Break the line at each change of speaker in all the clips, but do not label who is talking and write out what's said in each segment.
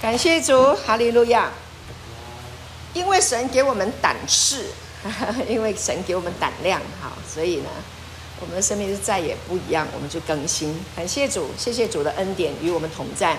感谢主，哈利路亚！因为神给我们胆识，因为神给我们胆量，哈，所以呢，我们的生命是再也不一样，我们就更新。感谢主，谢谢主的恩典与我们同在，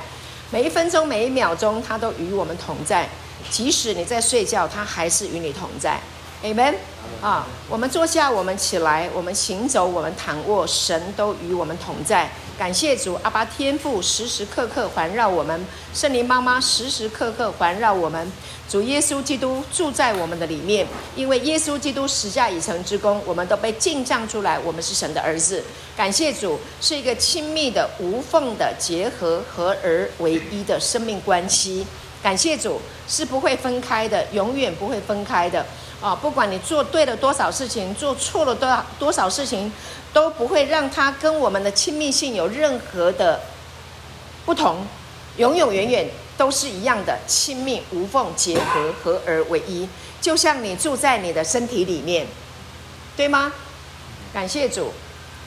每一分钟、每一秒钟，他都与我们同在。即使你在睡觉，他还是与你同在。Amen。啊，我们坐下，我们起来，我们行走，我们躺卧，神都与我们同在。感谢主，阿爸天父时时刻刻环绕我们，圣灵妈妈时时刻刻环绕我们，主耶稣基督住在我们的里面，因为耶稣基督十架已成之功，我们都被进帐出来，我们是神的儿子。感谢主，是一个亲密的、无缝的结合，合而为一的生命关系。感谢主，是不会分开的，永远不会分开的。啊，不管你做对了多少事情，做错了多少多少事情，都不会让他跟我们的亲密性有任何的不同，永永远远都是一样的亲密无缝结合，合而为一，就像你住在你的身体里面，对吗？感谢主，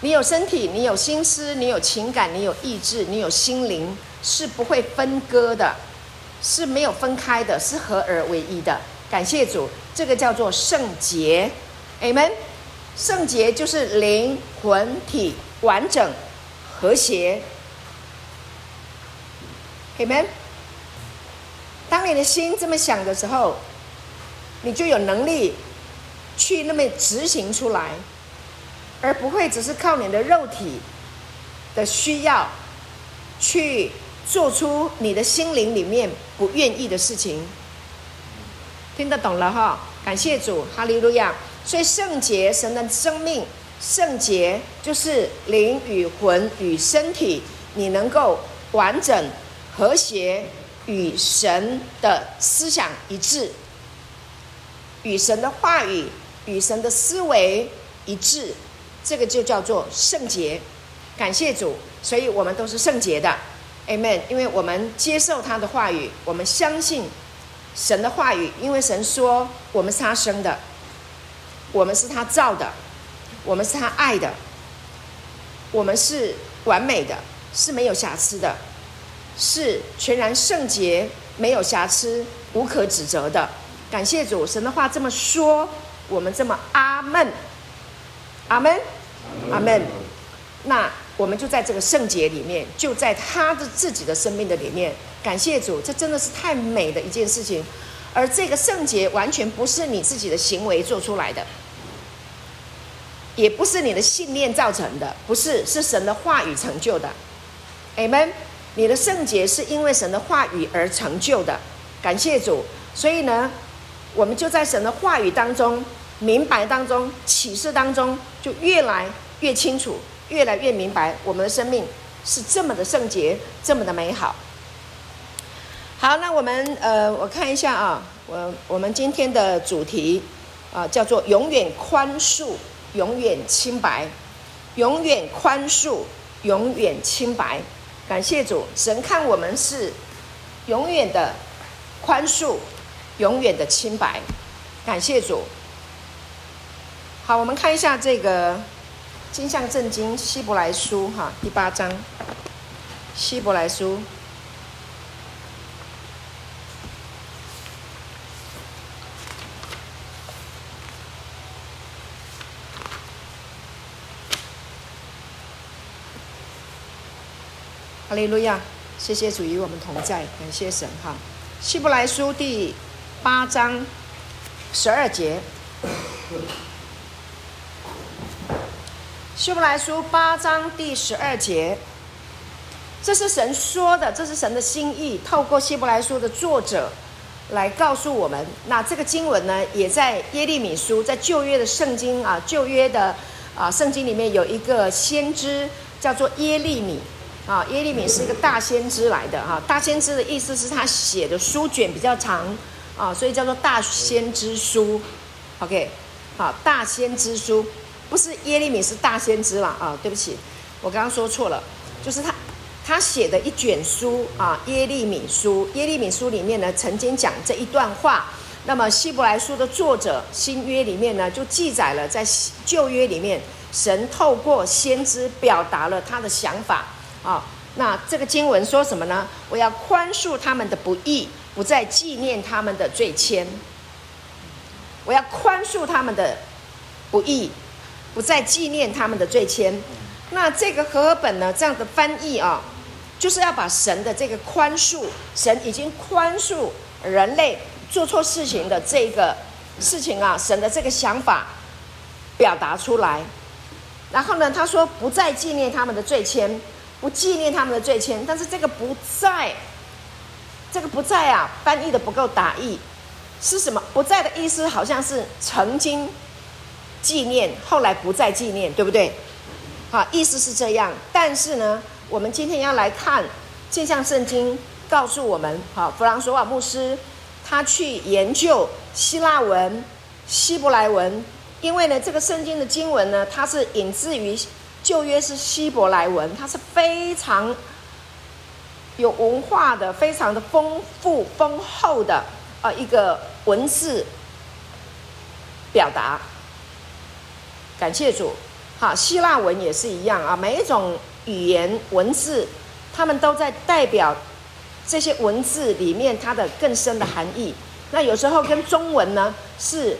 你有身体，你有心思，你有情感，你有意志，你有心灵，是不会分割的，是没有分开的，是合而为一的。感谢主，这个叫做圣洁，Amen。圣洁就是灵魂体完整和谐，Amen。当你的心这么想的时候，你就有能力去那么执行出来，而不会只是靠你的肉体的需要去做出你的心灵里面不愿意的事情。听得懂了哈，感谢主，哈利路亚。所以圣洁，神的生命，圣洁就是灵与魂与身体，你能够完整和谐，与神的思想一致，与神的话语、与神的思维一致，这个就叫做圣洁。感谢主，所以我们都是圣洁的，Amen。因为我们接受他的话语，我们相信。神的话语，因为神说我们是他生的，我们是他造的，我们是他爱的，我们是完美的，是没有瑕疵的，是全然圣洁、没有瑕疵、无可指责的。感谢主，神的话这么说，我们这么阿门，阿门，阿门。那我们就在这个圣洁里面，就在他的自己的生命的里面。感谢主，这真的是太美的一件事情，而这个圣洁完全不是你自己的行为做出来的，也不是你的信念造成的，不是，是神的话语成就的。Amen。你的圣洁是因为神的话语而成就的。感谢主，所以呢，我们就在神的话语当中、明白当中、启示当中，就越来越清楚，越来越明白，我们的生命是这么的圣洁，这么的美好。好，那我们呃，我看一下啊，我我们今天的主题啊，叫做永远宽恕，永远清白，永远宽恕，永远清白。感谢主，神看我们是永远的宽恕，永远的清白。感谢主。好，我们看一下这个金像圣经希伯来书哈，第八章，希伯来书。哈利路亚，谢谢主与我们同在，感谢神哈。希伯来书第八章十二节，希伯来书八章第十二节，这是神说的，这是神的心意，透过希伯来书的作者来告诉我们。那这个经文呢，也在耶利米书，在旧约的圣经啊，旧约的啊圣经里面有一个先知叫做耶利米。啊，耶利米是一个大先知来的哈，大先知的意思是他写的书卷比较长啊，所以叫做大先知书。OK，好，大先知书不是耶利米是大先知了啊，对不起，我刚刚说错了，就是他他写的一卷书啊，耶利米书，耶利米书里面呢曾经讲这一段话，那么希伯来书的作者新约里面呢就记载了在旧约里面神透过先知表达了他的想法。啊，那这个经文说什么呢？我要宽恕他们的不义，不再纪念他们的罪愆。我要宽恕他们的不义，不再纪念他们的罪愆。那这个和合本呢，这样的翻译啊，就是要把神的这个宽恕，神已经宽恕人类做错事情的这个事情啊，神的这个想法表达出来。然后呢，他说不再纪念他们的罪愆，不纪念他们的罪愆。但是这个不在，这个不在啊，翻译的不够达意，是什么？不在的意思好像是曾经纪念，后来不再纪念，对不对？好，意思是这样。但是呢，我们今天要来看镜像圣经，告诉我们，好，弗朗索瓦牧师他去研究希腊文、希伯来文。因为呢，这个圣经的经文呢，它是引自于旧约是希伯来文，它是非常有文化的、非常的丰富丰厚的啊一个文字表达。感谢主，好，希腊文也是一样啊，每一种语言文字，他们都在代表这些文字里面它的更深的含义。那有时候跟中文呢是。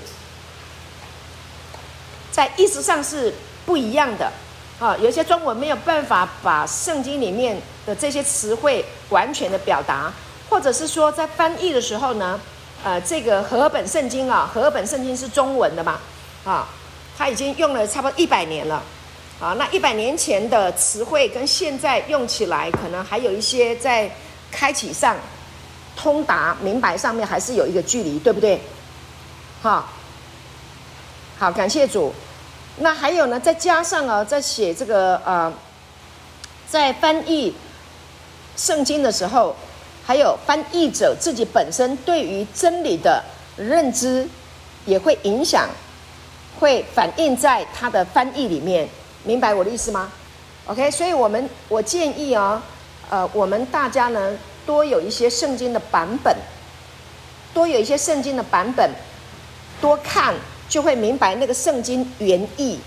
在意思上是不一样的，啊，有些中文没有办法把圣经里面的这些词汇完全的表达，或者是说在翻译的时候呢，呃，这个和合本圣经啊，和合本圣经是中文的嘛，啊，它已经用了差不多一百年了，啊，那一百年前的词汇跟现在用起来，可能还有一些在开启上、通达明白上面还是有一个距离，对不对？好，好，感谢主。那还有呢，再加上啊，在写这个呃，在翻译圣经的时候，还有翻译者自己本身对于真理的认知，也会影响，会反映在他的翻译里面。明白我的意思吗？OK，所以我们我建议啊，呃，我们大家呢多有一些圣经的版本，多有一些圣经的版本，多看。就会明白那个圣经原意，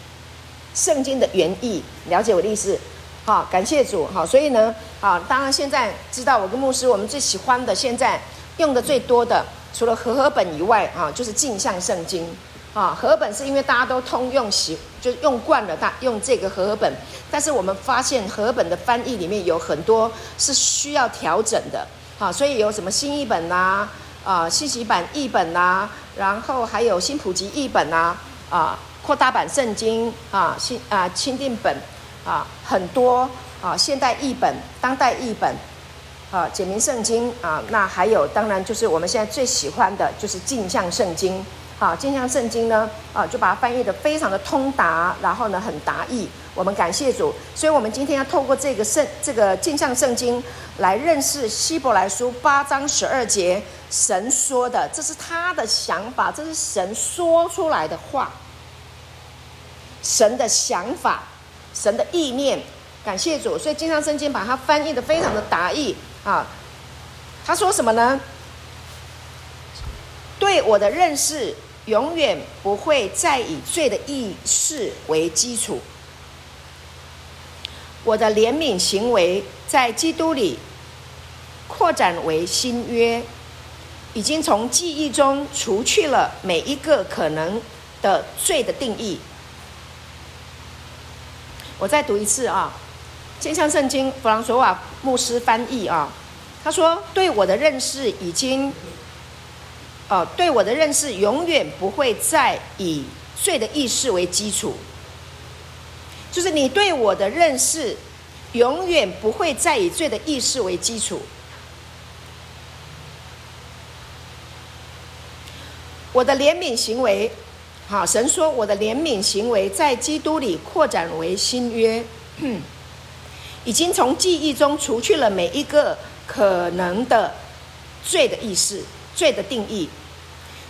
圣经的原意，了解我的意思，好，感谢主，好，所以呢，好，当然现在知道我跟牧师，我们最喜欢的，现在用的最多的，除了和合本以外，啊，就是镜像圣经，啊，和合本是因为大家都通用习，就用惯了，大用这个和合本，但是我们发现和合本的翻译里面有很多是需要调整的，好，所以有什么新译本啊。啊，信息版译本呐、然后还有新普及译本呐、啊，啊，扩大版圣经啊，新啊钦定本啊，很多啊，现代译本、当代译本啊，简明圣经啊，那还有当然就是我们现在最喜欢的就是镜像圣经。好，镜像圣经呢，啊，就把它翻译得非常的通达，然后呢，很达意。我们感谢主，所以我们今天要透过这个圣这个镜像圣经来认识希伯来书八章十二节神说的，这是他的想法，这是神说出来的话，神的想法，神的意念。感谢主，所以经常圣经把它翻译的非常的达意啊。他说什么呢？对我的认识。永远不会再以罪的意识为基础。我的怜悯行为在基督里扩展为新约，已经从记忆中除去了每一个可能的罪的定义。我再读一次啊，《镜像圣经》弗朗索瓦牧师翻译啊，他说：“对我的认识已经。”哦，对我的认识永远不会再以罪的意识为基础，就是你对我的认识永远不会再以罪的意识为基础。我的怜悯行为，好，神说我的怜悯行为在基督里扩展为新约，已经从记忆中除去了每一个可能的罪的意识。罪的定义，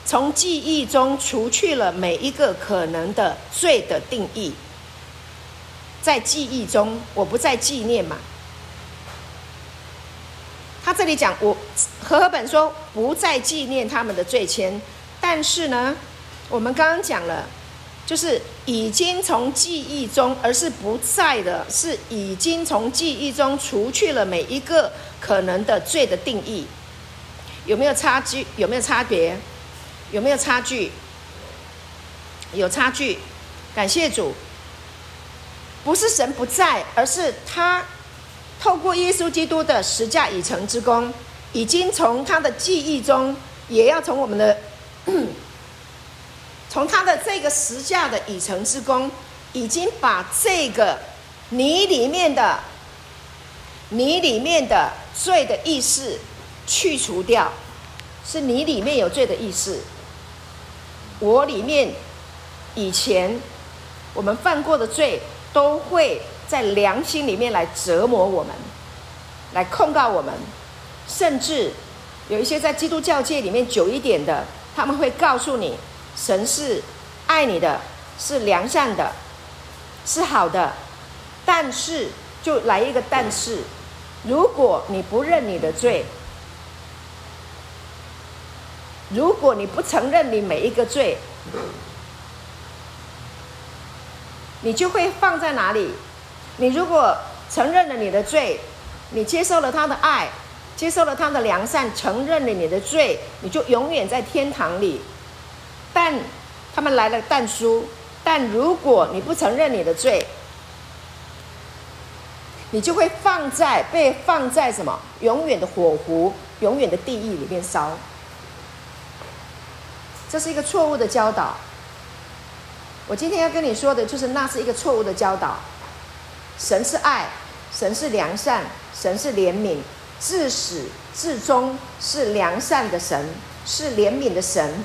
从记忆中除去了每一个可能的罪的定义，在记忆中，我不再纪念嘛。他这里讲，我和合本说不再纪念他们的罪愆，但是呢，我们刚刚讲了，就是已经从记忆中，而是不在的，是已经从记忆中除去了每一个可能的罪的定义。有没有差距？有没有差别？有没有差距？有差距。感谢主，不是神不在，而是他透过耶稣基督的十架已成之功，已经从他的记忆中，也要从我们的，从他的这个十架的已成之功，已经把这个你里面的、你里面的罪的意识。去除掉，是你里面有罪的意识。我里面以前我们犯过的罪，都会在良心里面来折磨我们，来控告我们。甚至有一些在基督教界里面久一点的，他们会告诉你，神是爱你的，是良善的，是好的。但是就来一个但是，如果你不认你的罪。如果你不承认你每一个罪，你就会放在哪里？你如果承认了你的罪，你接受了他的爱，接受了他的良善，承认了你的罪，你就永远在天堂里。但他们来了但书，但如果你不承认你的罪，你就会放在被放在什么？永远的火湖，永远的地狱里面烧。这是一个错误的教导。我今天要跟你说的，就是那是一个错误的教导。神是爱，神是良善，神是怜悯，自始至终是良善的神，是怜悯的神。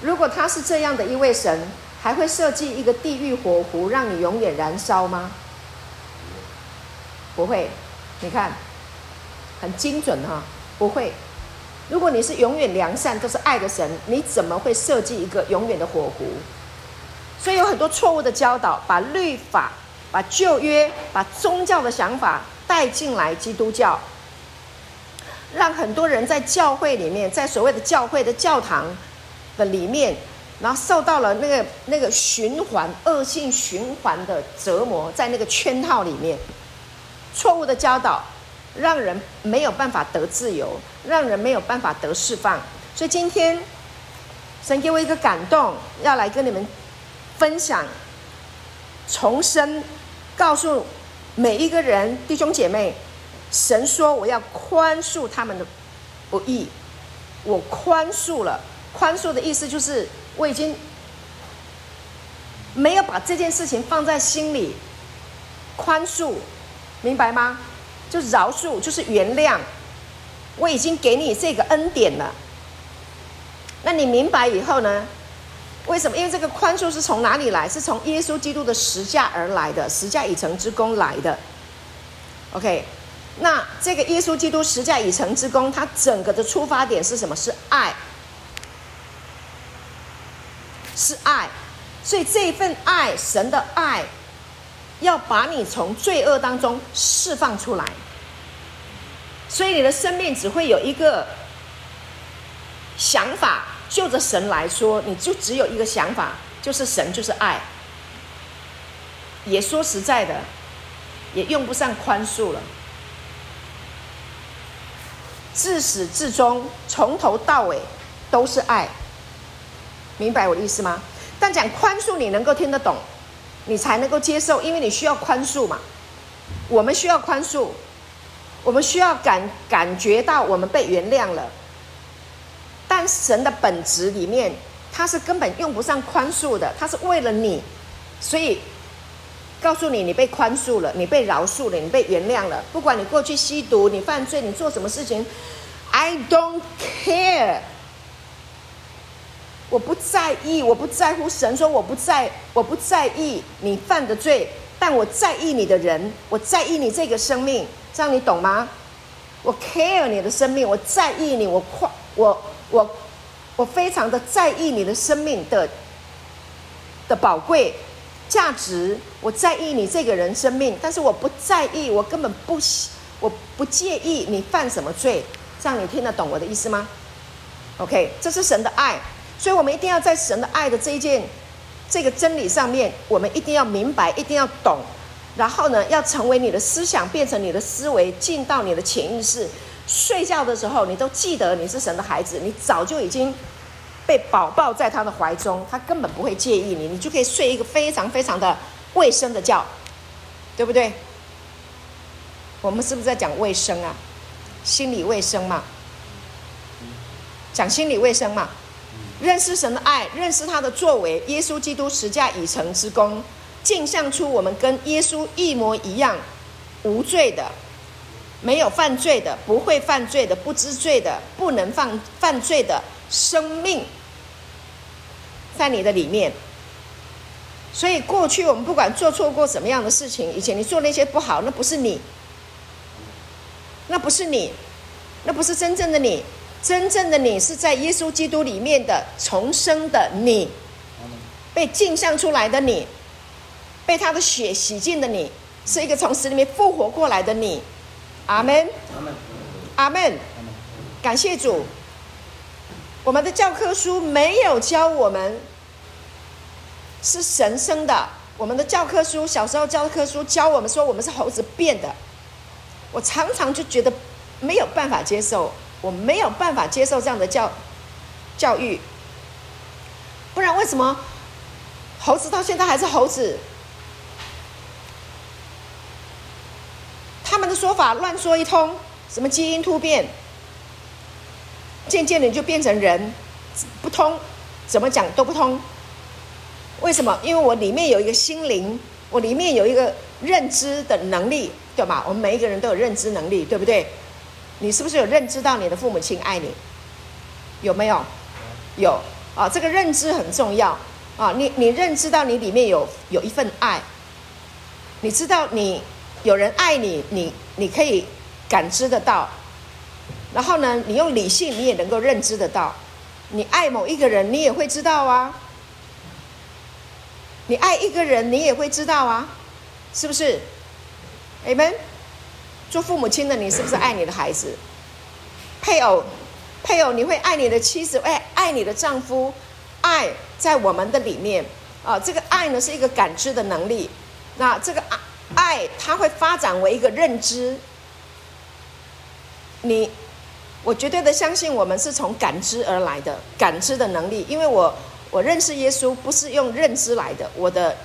如果他是这样的一位神，还会设计一个地狱火湖，让你永远燃烧吗？不会。你看，很精准哈，不会。如果你是永远良善、都是爱的神，你怎么会设计一个永远的火湖？所以有很多错误的教导，把律法、把旧约、把宗教的想法带进来基督教，让很多人在教会里面，在所谓的教会的教堂的里面，然后受到了那个那个循环、恶性循环的折磨，在那个圈套里面，错误的教导。让人没有办法得自由，让人没有办法得释放。所以今天，神给我一个感动，要来跟你们分享，重生，告诉每一个人弟兄姐妹，神说我要宽恕他们的不义，我宽恕了。宽恕的意思就是我已经没有把这件事情放在心里，宽恕，明白吗？就饶恕，就是原谅。我已经给你这个恩典了。那你明白以后呢？为什么？因为这个宽恕是从哪里来？是从耶稣基督的十架而来的，十架已成之功来的。OK，那这个耶稣基督十架已成之功，它整个的出发点是什么？是爱，是爱。所以这一份爱，神的爱。要把你从罪恶当中释放出来，所以你的生命只会有一个想法。就着神来说，你就只有一个想法，就是神就是爱。也说实在的，也用不上宽恕了。自始至终，从头到尾都是爱，明白我的意思吗？但讲宽恕，你能够听得懂。你才能够接受，因为你需要宽恕嘛。我们需要宽恕，我们需要感感觉到我们被原谅了。神的本质里面，他是根本用不上宽恕的，他是为了你，所以告诉你，你被宽恕了，你被饶恕了，你被原谅了。不管你过去吸毒，你犯罪，你做什么事情，I don't care。我不在意，我不在乎。神说我不在，我不在意你犯的罪，但我在意你的人，我在意你这个生命，这样你懂吗？我 care 你的生命，我在意你，我夸我我我非常的在意你的生命的的宝贵价值，我在意你这个人生命，但是我不在意，我根本不我不介意你犯什么罪，这样你听得懂我的意思吗？OK，这是神的爱。所以，我们一定要在神的爱的这一件这个真理上面，我们一定要明白，一定要懂。然后呢，要成为你的思想，变成你的思维，进到你的潜意识。睡觉的时候，你都记得你是神的孩子，你早就已经被宝抱在他的怀中，他根本不会介意你，你就可以睡一个非常非常的卫生的觉，对不对？我们是不是在讲卫生啊？心理卫生嘛，讲心理卫生嘛，认识神的爱，认识他的作为，耶稣基督十架已成之功。镜像出我们跟耶稣一模一样，无罪的，没有犯罪的，不会犯罪的，不知罪的，不能犯犯罪的生命，在你的里面。所以过去我们不管做错过什么样的事情，以前你做那些不好，那不是你，那不是你，那不是真正的你，真正的你是在耶稣基督里面的重生的你，被镜像出来的你。被他的血洗净的你，是一个从死里面复活过来的你，阿门，阿门，感谢主。我们的教科书没有教我们是神生的，我们的教科书小时候教科书教我们说我们是猴子变的，我常常就觉得没有办法接受，我没有办法接受这样的教教育，不然为什么猴子到现在还是猴子？们的说法乱说一通，什么基因突变，渐渐的就变成人，不通，怎么讲都不通。为什么？因为我里面有一个心灵，我里面有一个认知的能力，对吧？我们每一个人都有认知能力，对不对？你是不是有认知到你的父母亲爱你？有没有？有啊，这个认知很重要啊。你你认知到你里面有有一份爱，你知道你。有人爱你，你你可以感知得到，然后呢，你用理性，你也能够认知得到。你爱某一个人，你也会知道啊。你爱一个人，你也会知道啊，是不是？Amen。做父母亲的，你是不是爱你的孩子？配偶，配偶，你会爱你的妻子，爱爱你的丈夫，爱在我们的里面啊。这个爱呢，是一个感知的能力。那这个爱。爱，它会发展为一个认知。你，我绝对的相信，我们是从感知而来的，感知的能力。因为我，我认识耶稣不是用认知来的，我的，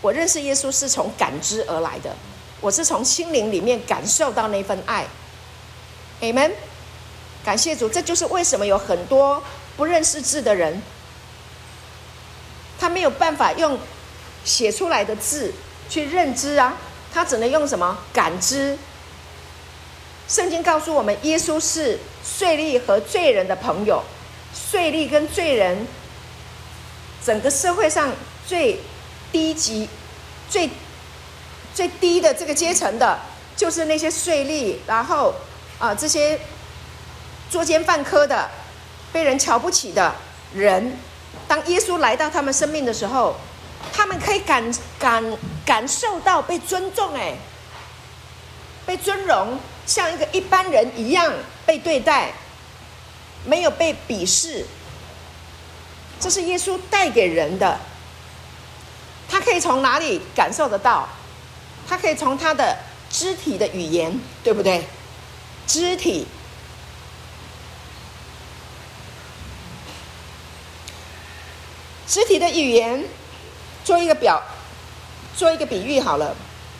我认识耶稣是从感知而来的，我是从心灵里面感受到那份爱。Amen。感谢主，这就是为什么有很多不认识字的人，他没有办法用写出来的字。去认知啊，他只能用什么感知？圣经告诉我们，耶稣是税吏和罪人的朋友。税吏跟罪人，整个社会上最低级、最最低的这个阶层的，就是那些税吏，然后啊，这些作奸犯科的、被人瞧不起的人。当耶稣来到他们生命的时候，他们可以感感感受到被尊重，哎，被尊荣，像一个一般人一样被对待，没有被鄙视。这是耶稣带给人的。他可以从哪里感受得到？他可以从他的肢体的语言，对不对？肢体，肢体的语言。做一个表，做一个比喻好了。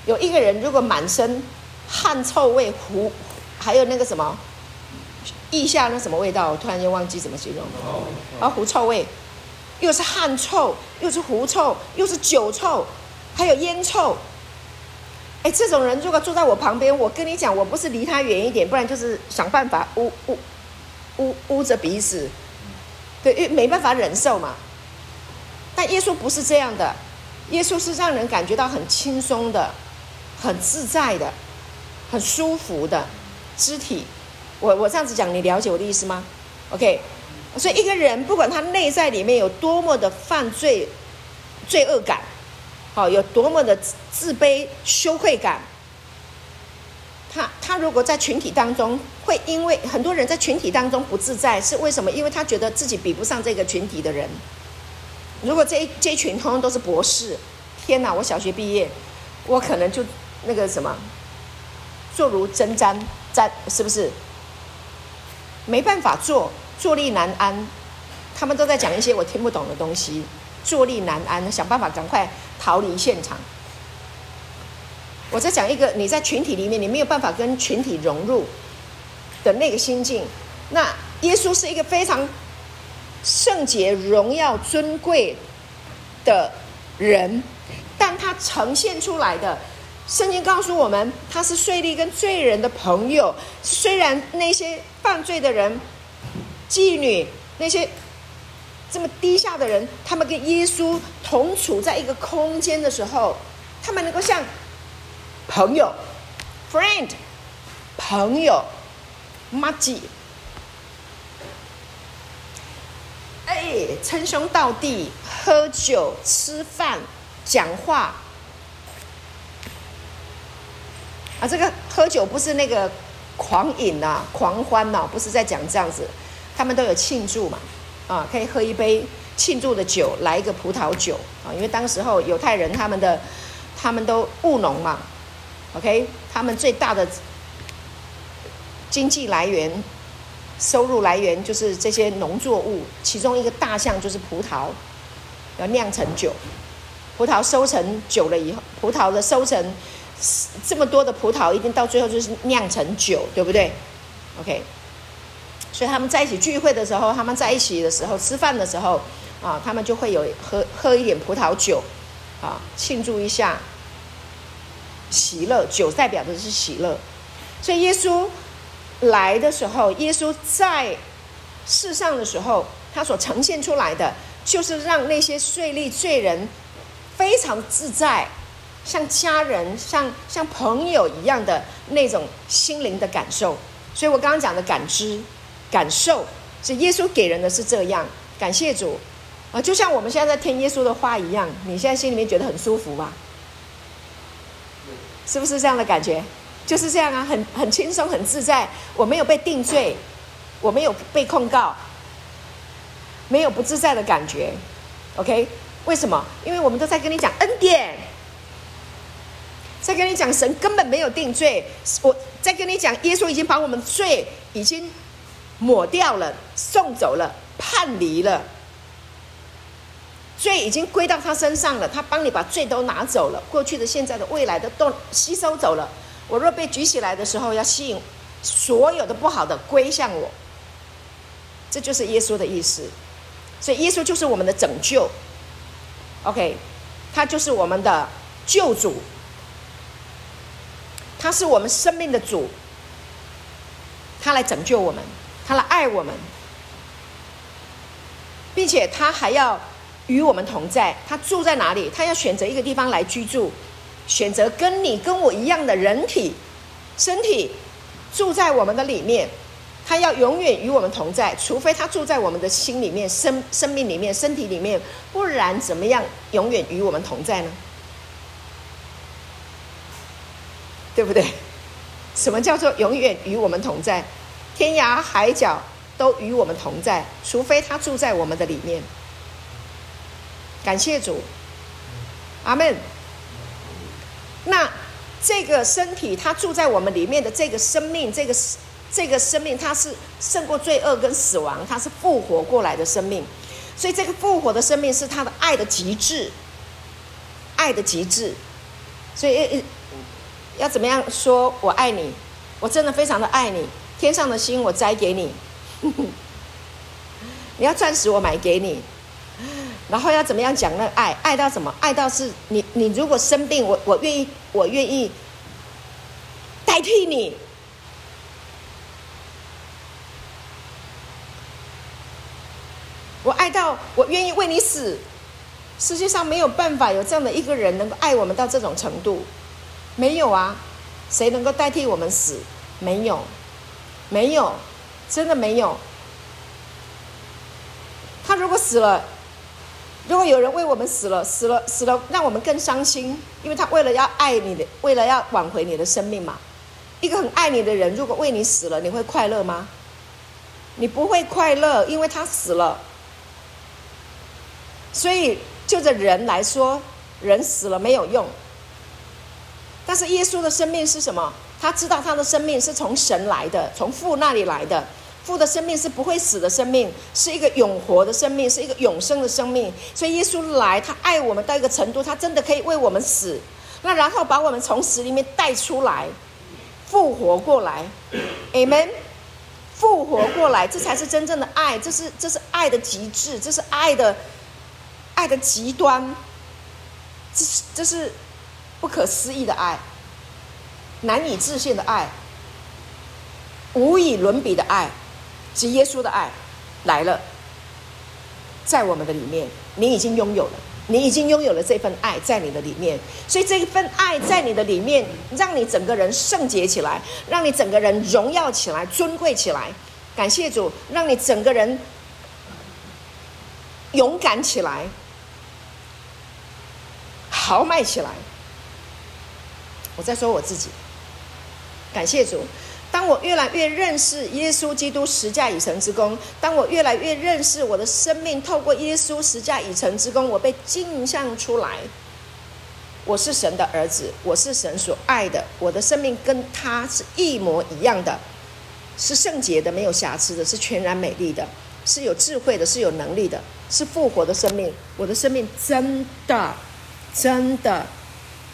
有一个人如果满身汗臭味，狐，还有那个什么，腋下那什么味道，我突然间忘记怎么形容了。啊，狐臭味，又是汗臭，又是狐臭，又是酒臭，还有烟臭。哎，这种人如果坐在我旁边，我跟你讲，我不是离他远一点，不然就是想办法捂捂捂捂着鼻子，对，因为没办法忍受嘛。但耶稣不是这样的，耶稣是让人感觉到很轻松的、很自在的、很舒服的肢体。我我这样子讲，你了解我的意思吗？OK，所以一个人不管他内在里面有多么的犯罪、罪恶感，好，有多么的自卑、羞愧感，他他如果在群体当中，会因为很多人在群体当中不自在，是为什么？因为他觉得自己比不上这个群体的人。如果这这一群通通都是博士，天哪！我小学毕业，我可能就那个什么，坐如针毡，毡是不是？没办法坐，坐立难安。他们都在讲一些我听不懂的东西，坐立难安，想办法赶快逃离现场。我在讲一个你在群体里面，你没有办法跟群体融入的那个心境。那耶稣是一个非常圣洁、荣耀、尊贵的人，但他呈现出来的，圣经告诉我们，他是税吏跟罪人的朋友。虽然那些犯罪的人、妓女那些这么低下的人，他们跟耶稣同处在一个空间的时候，他们能够像。朋友，friend，朋友，麻吉，哎，称兄道弟，喝酒、吃饭、讲话。啊，这个喝酒不是那个狂饮呐、啊、狂欢呐、啊，不是在讲这样子。他们都有庆祝嘛，啊，可以喝一杯庆祝的酒，来一个葡萄酒啊，因为当时候犹太人他们的他们都务农嘛。OK，他们最大的经济来源、收入来源就是这些农作物，其中一个大项就是葡萄，要酿成酒。葡萄收成久了以后，葡萄的收成这么多的葡萄，一定到最后就是酿成酒，对不对？OK，所以他们在一起聚会的时候，他们在一起的时候吃饭的时候啊，他们就会有喝喝一点葡萄酒啊，庆祝一下。喜乐，酒代表的是喜乐，所以耶稣来的时候，耶稣在世上的时候，他所呈现出来的，就是让那些税吏罪人非常自在，像家人、像像朋友一样的那种心灵的感受。所以我刚刚讲的感知、感受，是耶稣给人的是这样。感谢主啊，就像我们现在在听耶稣的话一样，你现在心里面觉得很舒服吧？是不是这样的感觉？就是这样啊，很很轻松，很自在。我没有被定罪，我没有被控告，没有不自在的感觉。OK？为什么？因为我们都在跟你讲恩典，在跟你讲神根本没有定罪。我在跟你讲，耶稣已经把我们罪已经抹掉了，送走了，判离了。罪已经归到他身上了，他帮你把罪都拿走了，过去的、现在的、未来的都吸收走了。我若被举起来的时候，要吸引所有的不好的归向我，这就是耶稣的意思。所以耶稣就是我们的拯救，OK，他就是我们的救主，他是我们生命的主，他来拯救我们，他来爱我们，并且他还要。与我们同在，他住在哪里？他要选择一个地方来居住，选择跟你跟我一样的人体、身体住在我们的里面。他要永远与我们同在，除非他住在我们的心里面、生生命里面、身体里面，不然怎么样永远与我们同在呢？对不对？什么叫做永远与我们同在？天涯海角都与我们同在，除非他住在我们的里面。感谢主，阿门。那这个身体，它住在我们里面的这个生命，这个这个生命，它是胜过罪恶跟死亡，它是复活过来的生命。所以，这个复活的生命是他的爱的极致，爱的极致。所以，要怎么样说我爱你？我真的非常的爱你，天上的星我摘给你，你要钻石我买给你。然后要怎么样讲那爱？爱到什么？爱到是你，你如果生病，我我愿意，我愿意代替你。我爱到我愿意为你死。世界上没有办法有这样的一个人能够爱我们到这种程度，没有啊？谁能够代替我们死？没有，没有，真的没有。他如果死了。如果有人为我们死了，死了，死了，让我们更伤心，因为他为了要爱你的，为了要挽回你的生命嘛。一个很爱你的人，如果为你死了，你会快乐吗？你不会快乐，因为他死了。所以就着人来说，人死了没有用。但是耶稣的生命是什么？他知道他的生命是从神来的，从父那里来的。父的生命是不会死的生命，是一个永活的生命，是一个永生的生命。所以耶稣来，他爱我们到一个程度，他真的可以为我们死，那然后把我们从死里面带出来，复活过来。Amen。复活过来，这才是真正的爱，这是这是爱的极致，这是爱的爱的极端，这是这是不可思议的爱，难以置信的爱，无以伦比的爱，及耶稣的爱来了，在我们的里面，你已经拥有了，你已经拥有了这份爱在你的里面，所以这一份爱在你的里面，让你整个人圣洁起来，让你整个人荣耀起来，尊贵起来。感谢主，让你整个人勇敢起来，豪迈起来。我在说我自己。感谢主，当我越来越认识耶稣基督十架已成之功，当我越来越认识我的生命透过耶稣十架已成之功，我被镜像出来。我是神的儿子，我是神所爱的，我的生命跟他是一模一样的。是圣洁的，没有瑕疵的，是全然美丽的，是有智慧的，是有能力的，是复活的生命。我的生命真的，真的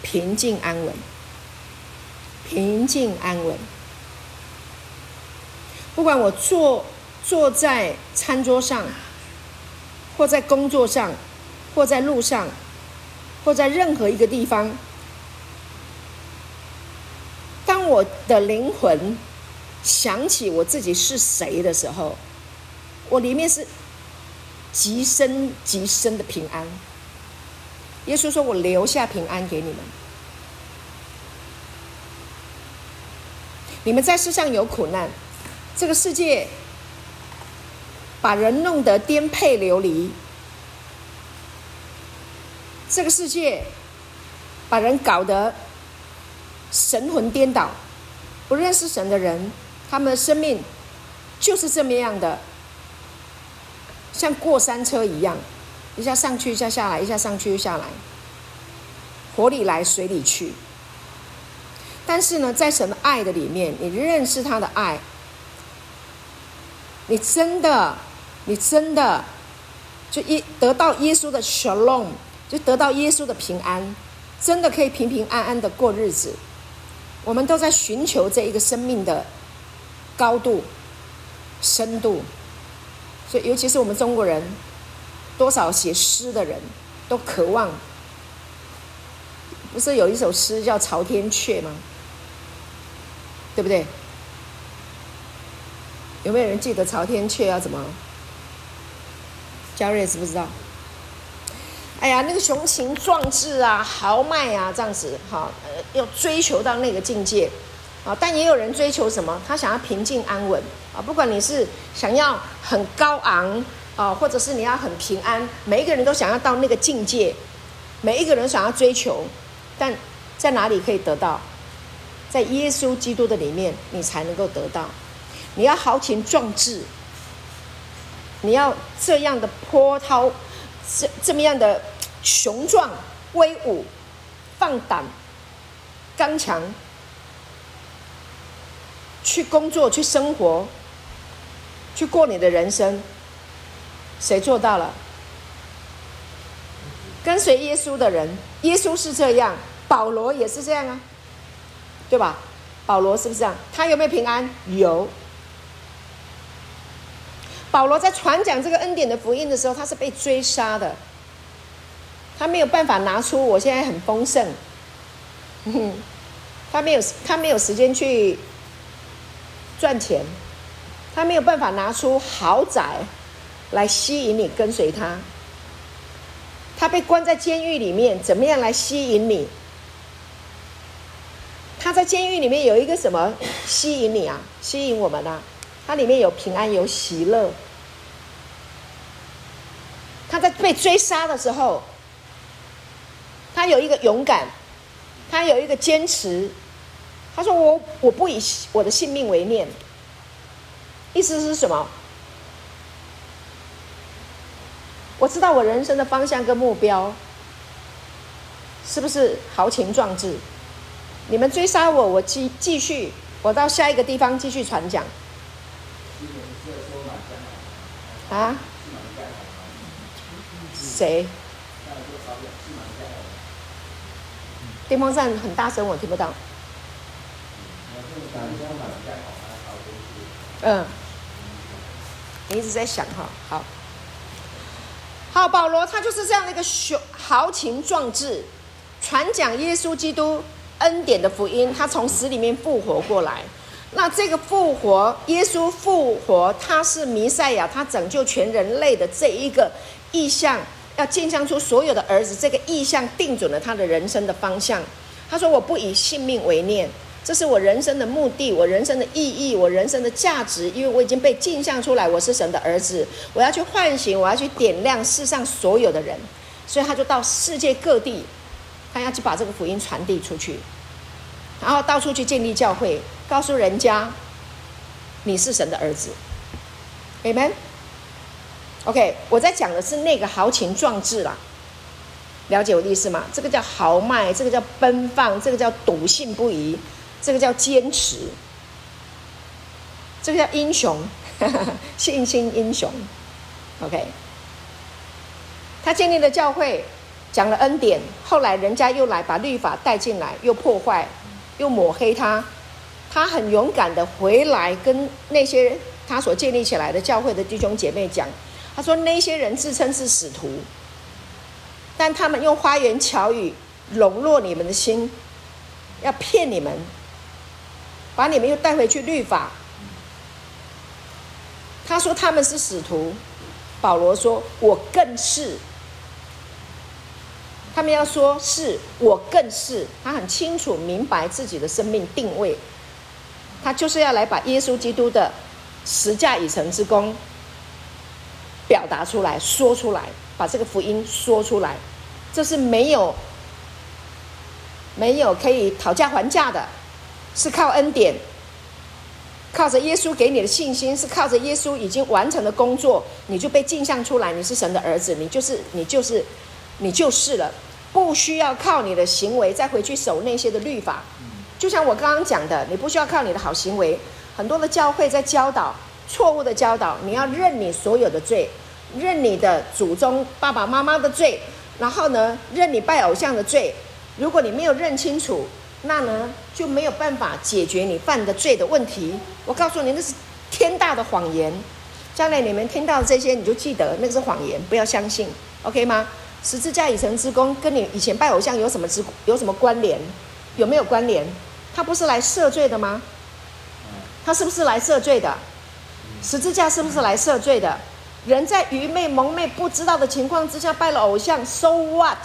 平静安稳，平静安稳。不管我坐坐在餐桌上，或在工作上，或在路上，或在任何一个地方，当我的灵魂。想起我自己是谁的时候，我里面是极深极深的平安。耶稣说：“我留下平安给你们。你们在世上有苦难，这个世界把人弄得颠沛流离，这个世界把人搞得神魂颠倒，不认识神的人。”他们的生命就是这么样的，像过山车一样，一下上去，一下下来，一下上去，又下来，火里来，水里去。但是呢，在神的爱的里面，你认识他的爱，你真的，你真的，就一得到耶稣的 shalom，就得到耶稣的平安，真的可以平平安安的过日子。我们都在寻求这一个生命的。高度、深度，所以尤其是我们中国人，多少写诗的人都渴望。不是有一首诗叫《朝天阙》吗？对不对？有没有人记得《朝天阙》要怎么？嘉瑞知不知道？哎呀，那个雄情壮志啊，豪迈啊，这样子，哈，呃，要追求到那个境界。啊，但也有人追求什么？他想要平静安稳啊！不管你是想要很高昂啊，或者是你要很平安，每一个人都想要到那个境界，每一个人想要追求，但在哪里可以得到？在耶稣基督的里面，你才能够得到。你要豪情壮志，你要这样的波涛，这这么样的雄壮威武、放胆、刚强。去工作，去生活，去过你的人生，谁做到了？跟随耶稣的人，耶稣是这样，保罗也是这样啊，对吧？保罗是不是这样？他有没有平安？有。保罗在传讲这个恩典的福音的时候，他是被追杀的，他没有办法拿出我现在很丰盛，他没有，他没有时间去。赚钱，他没有办法拿出豪宅来吸引你跟随他。他被关在监狱里面，怎么样来吸引你？他在监狱里面有一个什么吸引你啊？吸引我们啊？他里面有平安，有喜乐。他在被追杀的时候，他有一个勇敢，他有一个坚持。他说：“我我不以我的性命为念，意思是什么？我知道我人生的方向跟目标，是不是豪情壮志？你们追杀我，我继继续，我到下一个地方继续传讲。啊？谁？电风扇很大声，我听不到。嗯，你一直在想哈，好，好，保罗他就是这样的一个雄豪情壮志，传讲耶稣基督恩典的福音，他从死里面复活过来。那这个复活，耶稣复活，他是弥赛亚，他拯救全人类的这一个意象，要镜像出所有的儿子，这个意象定准了他的人生的方向。他说：“我不以性命为念。”这是我人生的目的，我人生的意义，我人生的价值，因为我已经被镜像出来，我是神的儿子，我要去唤醒，我要去点亮世上所有的人，所以他就到世界各地，他要去把这个福音传递出去，然后到处去建立教会，告诉人家你是神的儿子，Amen？OK，我在讲的是那个豪情壮志啦，了解我的意思吗？这个叫豪迈，这个叫奔放，这个叫笃信不疑。这个叫坚持，这个叫英雄，信心英雄。OK，他建立了教会，讲了恩典，后来人家又来把律法带进来，又破坏，又抹黑他。他很勇敢的回来跟那些他所建立起来的教会的弟兄姐妹讲，他说那些人自称是使徒，但他们用花言巧语笼络你们的心，要骗你们。把你们又带回去律法。他说他们是使徒，保罗说我更是。他们要说是我更是，他很清楚明白自己的生命定位，他就是要来把耶稣基督的十架已成之功表达出来，说出来，把这个福音说出来，这是没有没有可以讨价还价的。是靠恩典，靠着耶稣给你的信心，是靠着耶稣已经完成的工作，你就被镜像出来，你是神的儿子，你就是你就是你就是了，不需要靠你的行为再回去守那些的律法。就像我刚刚讲的，你不需要靠你的好行为。很多的教会在教导错误的教导，你要认你所有的罪，认你的祖宗爸爸妈妈的罪，然后呢，认你拜偶像的罪。如果你没有认清楚，那呢，就没有办法解决你犯的罪的问题。我告诉你，那是天大的谎言。将来你们听到这些，你就记得那个是谎言，不要相信，OK 吗？十字架已成之功，跟你以前拜偶像有什么之有什么关联？有没有关联？他不是来赦罪的吗？他是不是来赦罪的？十字架是不是来赦罪的？人在愚昧蒙昧不知道的情况之下拜了偶像，so what？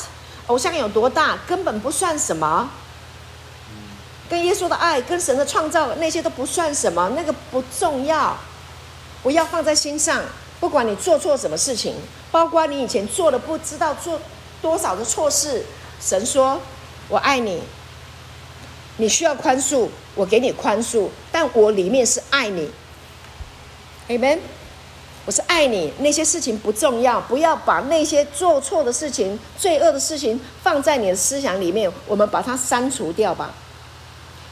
偶像有多大？根本不算什么。跟耶稣的爱，跟神的创造，那些都不算什么，那个不重要，不要放在心上。不管你做错什么事情，包括你以前做了不知道做多少的错事，神说：“我爱你，你需要宽恕，我给你宽恕，但我里面是爱你。” Amen。我是爱你，那些事情不重要，不要把那些做错的事情、罪恶的事情放在你的思想里面，我们把它删除掉吧。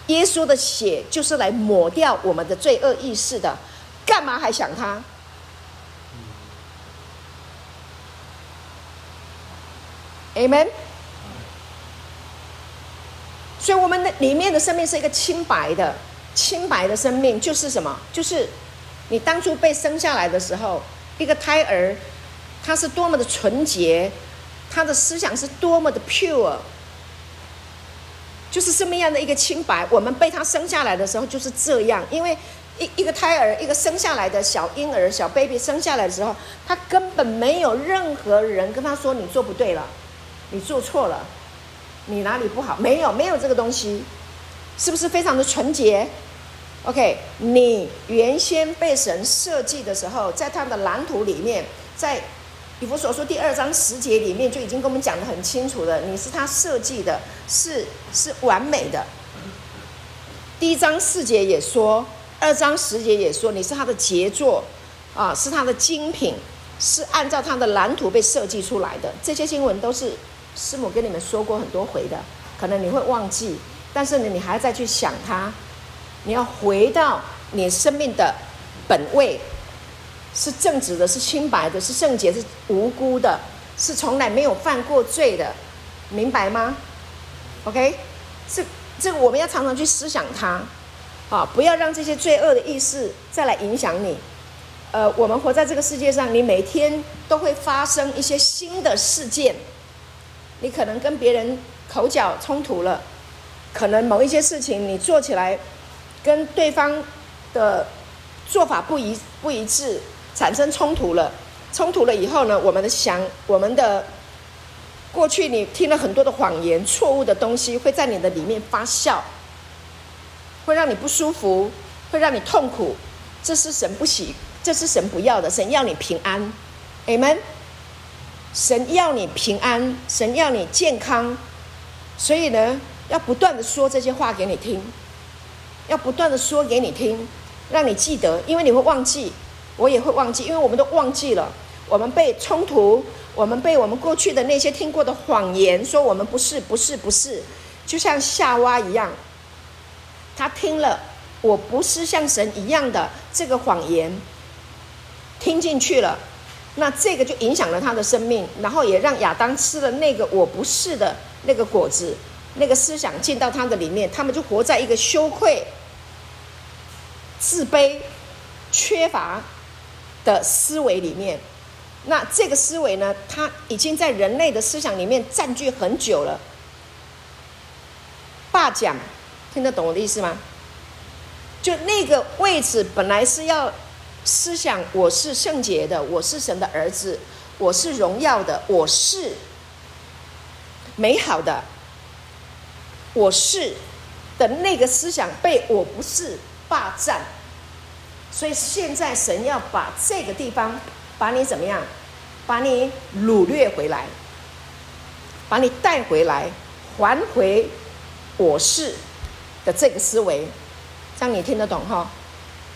耶稣的血就是来抹掉我们的罪恶意识的，干嘛还想他？Amen。所以我们的里面的生命是一个清白的、清白的生命，就是什么？就是你当初被生下来的时候，一个胎儿，他是多么的纯洁，他的思想是多么的 pure。就是这么样的一个清白，我们被他生下来的时候就是这样，因为一一个胎儿，一个生下来的小婴儿、小 baby 生下来的时候，他根本没有任何人跟他说你做不对了，你做错了，你哪里不好？没有，没有这个东西，是不是非常的纯洁？OK，你原先被神设计的时候，在他的蓝图里面，在。以弗所书第二章十节里面就已经跟我们讲得很清楚了，你是他设计的，是是完美的。第一章四节也说，二章十节也说，你是他的杰作，啊，是他的精品，是按照他的蓝图被设计出来的。这些经文都是师母跟你们说过很多回的，可能你会忘记，但是呢，你还要再去想它。你要回到你生命的本位，是正直的，是清白的，是圣洁，是无辜的，是从来没有犯过罪的，明白吗？OK，这这个我们要常常去思想它，啊，不要让这些罪恶的意识再来影响你。呃，我们活在这个世界上，你每天都会发生一些新的事件，你可能跟别人口角冲突了，可能某一些事情你做起来跟对方的做法不一不一致，产生冲突了。冲突了以后呢，我们的想，我们的过去你听了很多的谎言、错误的东西，会在你的里面发酵，会让你不舒服，会让你痛苦，这是神不喜。这是神不要的，神要你平安，Amen。神要你平安，神要你健康，所以呢，要不断的说这些话给你听，要不断的说给你听，让你记得，因为你会忘记，我也会忘记，因为我们都忘记了，我们被冲突，我们被我们过去的那些听过的谎言说我们不是，不是，不是，就像夏娃一样，他听了我不是像神一样的这个谎言。听进去了，那这个就影响了他的生命，然后也让亚当吃了那个我不是的那个果子，那个思想进到他的里面，他们就活在一个羞愧、自卑、缺乏的思维里面。那这个思维呢，它已经在人类的思想里面占据很久了。霸讲，听得懂我的意思吗？就那个位置本来是要。思想，我是圣洁的，我是神的儿子，我是荣耀的，我是美好的，我是的那个思想被我不是霸占，所以现在神要把这个地方把你怎么样，把你掳掠回来，把你带回来，还回我是的这个思维，这样你听得懂哈？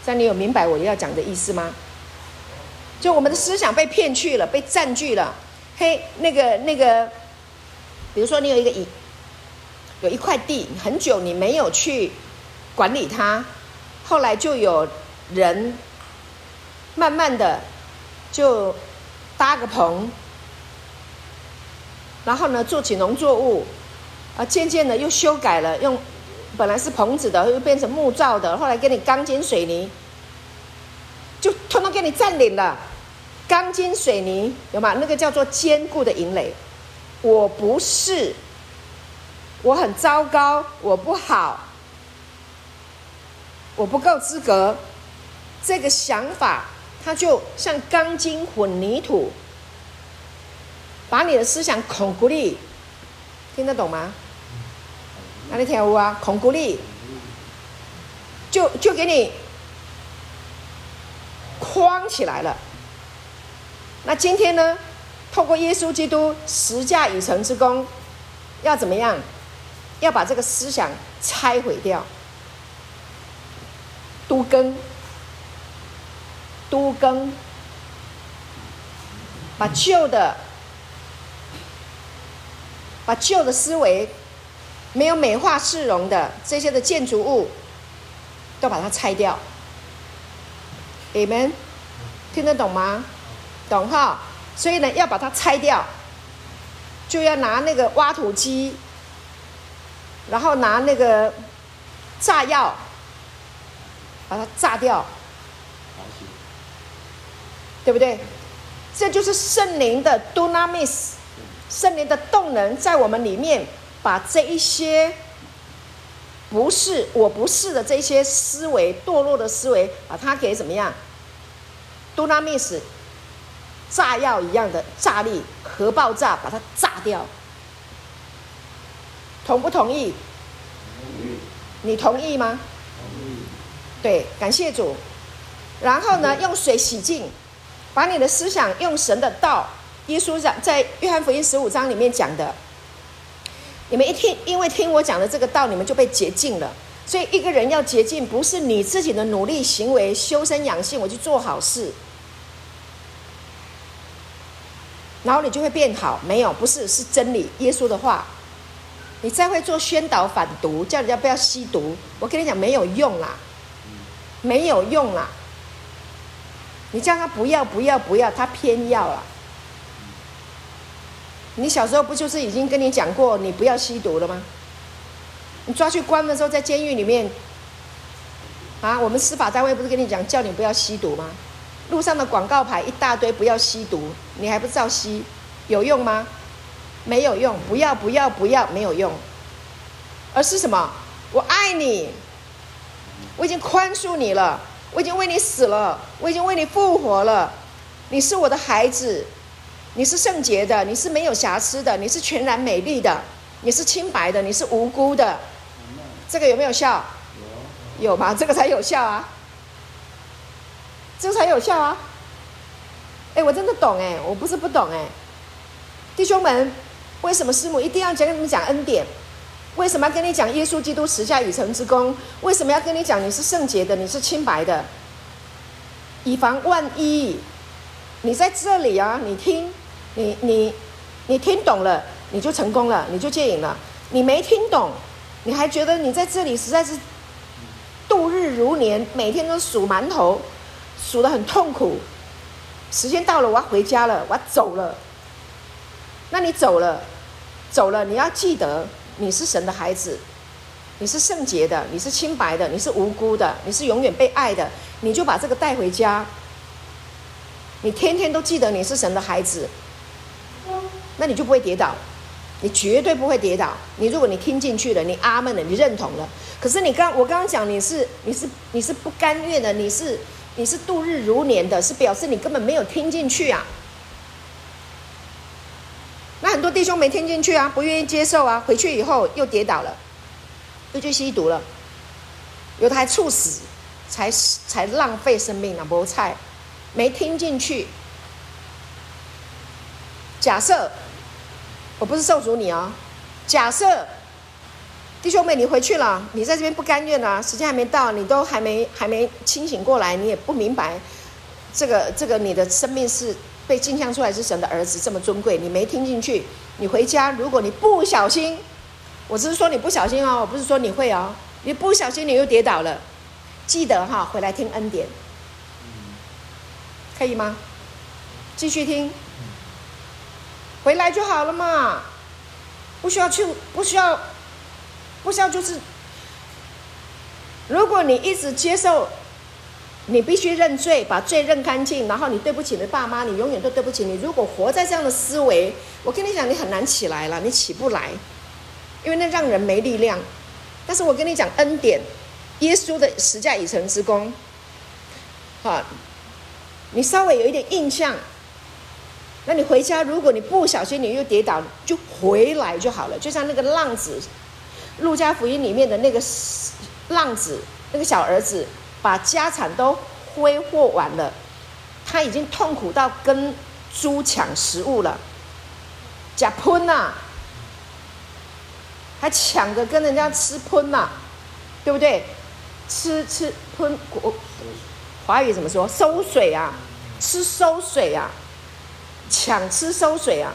这样你有明白我要讲的意思吗？就我们的思想被骗去了，被占据了。嘿，那个那个，比如说你有一个一有一块地，很久你没有去管理它，后来就有人慢慢的就搭个棚，然后呢做起农作物，啊，渐渐的又修改了用。本来是棚子的，又变成木造的，后来给你钢筋水泥，就通通给你占领了。钢筋水泥有吗？那个叫做坚固的营垒。我不是，我很糟糕，我不好，我不够资格。这个想法，它就像钢筋混凝土，把你的思想恐孤立，听得懂吗？哪里跳舞啊？孔古力，就就给你框起来了。那今天呢？透过耶稣基督十架已成之功，要怎么样？要把这个思想拆毁掉，都更，都更，把旧的，把旧的思维。没有美化市容的这些的建筑物，都把它拆掉。你们听得懂吗？懂哈。所以呢，要把它拆掉，就要拿那个挖土机，然后拿那个炸药，把它炸掉，对不对？这就是圣灵的 Dunamis，圣灵的动能在我们里面。把这一些不是我不是的这些思维堕落的思维，把它给怎么样？Dunamis，炸药一样的炸力，核爆炸，把它炸掉。同不同意？同意。你同意吗？同意。对，感谢主。然后呢，用水洗净，把你的思想用神的道。耶稣在在约翰福音十五章里面讲的。你们一听，因为听我讲的这个道，你们就被洁净了。所以一个人要洁净，不是你自己的努力行为、修身养性，我去做好事。然后你就会变好。没有，不是，是真理，耶稣的话。你再会做宣导反毒，叫人家不要吸毒，我跟你讲没有用啦，没有用啦。你叫他不要不要不要，他偏要了。你小时候不就是已经跟你讲过你不要吸毒了吗？你抓去关的时候，在监狱里面，啊，我们司法单位不是跟你讲叫你不要吸毒吗？路上的广告牌一大堆，不要吸毒，你还不知道吸，有用吗？没有用，不要不要不要，没有用，而是什么？我爱你，我已经宽恕你了，我已经为你死了，我已经为你复活了，你是我的孩子，你是圣洁的，你是没有瑕疵的，你是全然美丽的，你是清白的，你是无辜的，这个有没有效？有，有吗？这个才有效啊，这才有效啊！哎，我真的懂哎，我不是不懂哎，弟兄们。为什么师母一定要讲跟你们讲恩典？为什么要跟你讲耶稣基督十架已成之功？为什么要跟你讲你是圣洁的，你是清白的？以防万一，你在这里啊，你听，你你你听懂了，你就成功了，你就戒瘾了。你没听懂，你还觉得你在这里实在是度日如年，每天都数馒头，数得很痛苦。时间到了，我要回家了，我要走了。那你走了。走了，你要记得，你是神的孩子，你是圣洁的，你是清白的，你是无辜的，你是永远被爱的，你就把这个带回家。你天天都记得你是神的孩子，那你就不会跌倒，你绝对不会跌倒。你如果你听进去了，你阿门了，你认同了。可是你刚我刚刚讲你是你是你是不甘愿的，你是你是度日如年的，是表示你根本没有听进去啊。那很多弟兄没听进去啊，不愿意接受啊，回去以后又跌倒了，又去吸毒了，有的还猝死，才才浪费生命啊！菠菜没听进去。假设我不是咒诅你哦，假设弟兄妹你回去了，你在这边不甘愿啊，时间还没到，你都还没还没清醒过来，你也不明白这个这个你的生命是。被镜像出来是神的儿子，这么尊贵，你没听进去。你回家，如果你不小心，我只是说你不小心哦，我不是说你会哦，你不小心你又跌倒了，记得哈，回来听恩典，可以吗？继续听，回来就好了嘛，不需要去，不需要，不需要就是，如果你一直接受。你必须认罪，把罪认干净，然后你对不起你的爸妈，你永远都对不起。你如果活在这样的思维，我跟你讲，你很难起来了，你起不来，因为那让人没力量。但是我跟你讲恩典，耶稣的十架已成之功，好，你稍微有一点印象，那你回家，如果你不小心你又跌倒，就回来就好了。就像那个浪子，路加福音里面的那个浪子，那个小儿子。把家产都挥霍完了，他已经痛苦到跟猪抢食物了，假喷呐，还抢着跟人家吃喷呐，对不对？吃吃喷，国华语怎么说？馊水啊，吃馊水啊，抢吃收水啊，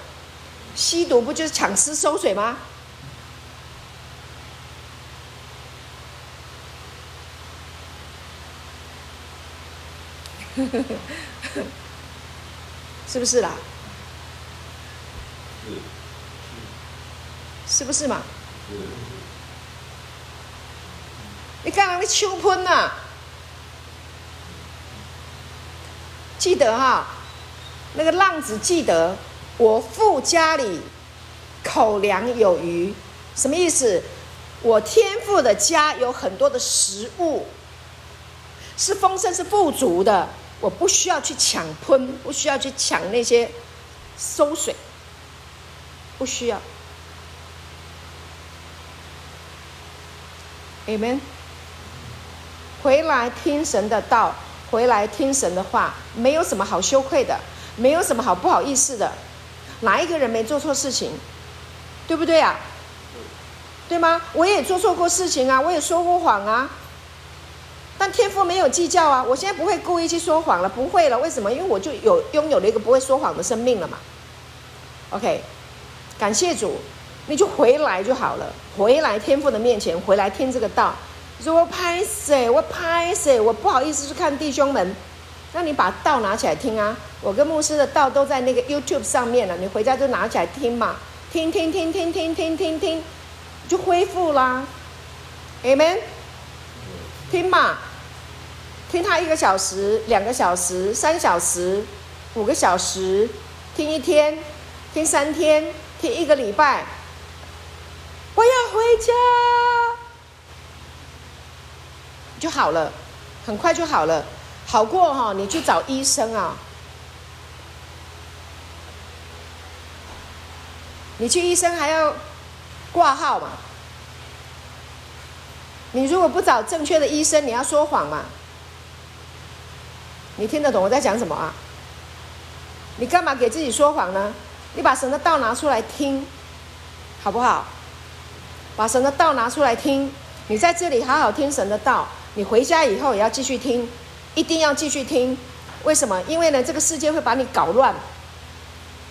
吸毒不就是抢吃收水吗？是不是啦？是不是嘛？你看那秋喷呐，记得哈，那个浪子记得，我父家里口粮有余，什么意思？我天父的家有很多的食物，是丰盛，是富足的。我不需要去抢喷，不需要去抢那些馊水，不需要。Amen。回来听神的道，回来听神的话，没有什么好羞愧的，没有什么好不好意思的。哪一个人没做错事情？对不对啊？对吗？我也做错过事情啊，我也说过谎啊。但天父没有计较啊！我现在不会故意去说谎了，不会了。为什么？因为我就有拥有了一个不会说谎的生命了嘛。OK，感谢主，你就回来就好了，回来天父的面前，回来听这个道。说我拍谁？我拍谁？我不好意思去看弟兄们，那你把道拿起来听啊！我跟牧师的道都在那个 YouTube 上面了，你回家就拿起来听嘛，听听听听听听听听，就恢复啦。Amen，听嘛，听他一个小时、两个小时、三小时、五个小时，听一天。听三天，听一个礼拜，我要回家，就好了，很快就好了，好过哈，你去找医生啊，你去医生还要挂号嘛，你如果不找正确的医生，你要说谎嘛，你听得懂我在讲什么啊？你干嘛给自己说谎呢？你把神的道拿出来听，好不好？把神的道拿出来听，你在这里好好听神的道，你回家以后也要继续听，一定要继续听。为什么？因为呢，这个世界会把你搞乱。